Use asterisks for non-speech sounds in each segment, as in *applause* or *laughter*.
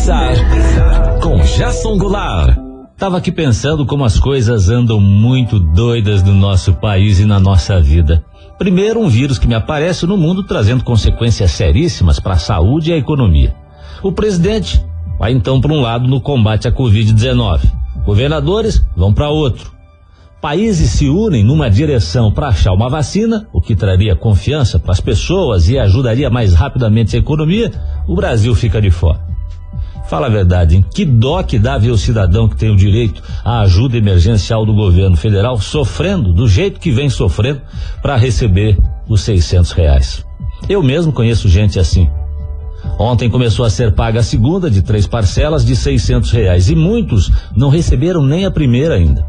começar com Jason Goulart. Tava aqui pensando como as coisas andam muito doidas no nosso país e na nossa vida. Primeiro, um vírus que me aparece no mundo trazendo consequências seríssimas para a saúde e a economia. O presidente vai então para um lado no combate à Covid-19. Governadores vão para outro. Países se unem numa direção para achar uma vacina, o que traria confiança para as pessoas e ajudaria mais rapidamente a economia. O Brasil fica de fora. Fala a verdade, hein? Que dó que dá ver o cidadão que tem o direito à ajuda emergencial do governo federal sofrendo do jeito que vem sofrendo para receber os 600 reais. Eu mesmo conheço gente assim. Ontem começou a ser paga a segunda de três parcelas de 600 reais e muitos não receberam nem a primeira ainda.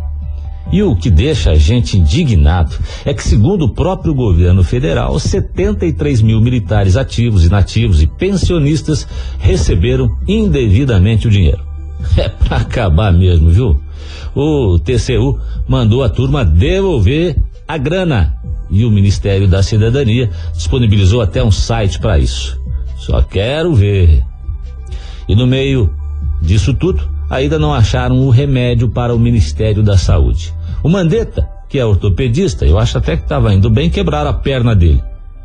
E o que deixa a gente indignado é que, segundo o próprio governo federal, 73 mil militares ativos, inativos e pensionistas receberam indevidamente o dinheiro. *laughs* É para acabar mesmo, viu? O TCU mandou a turma devolver a grana e o Ministério da Cidadania disponibilizou até um site para isso. Só quero ver. E no meio disso tudo, ainda não acharam o remédio para o Ministério da Saúde. O Mandetta, que é ortopedista, eu acho até que estava indo bem, quebrar a perna dele.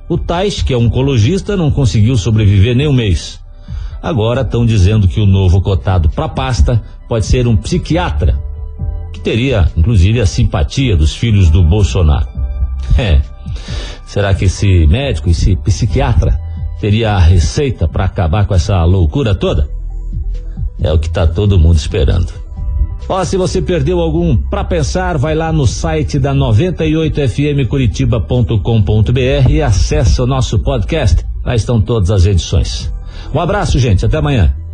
O Tais, que é oncologista, não conseguiu sobreviver nem um mês. Agora estão dizendo que o novo cotado para pasta pode ser um psiquiatra, que teria, inclusive, a simpatia dos filhos do Bolsonaro. *laughs* É. Será que esse médico, esse psiquiatra, teria a receita para acabar com essa loucura toda? É o que está todo mundo esperando. Ó, se você perdeu algum para pensar, vai lá no site da 98fmcuritiba.com.br e acessa o nosso podcast. Lá estão todas as edições. Um abraço, gente. Até amanhã.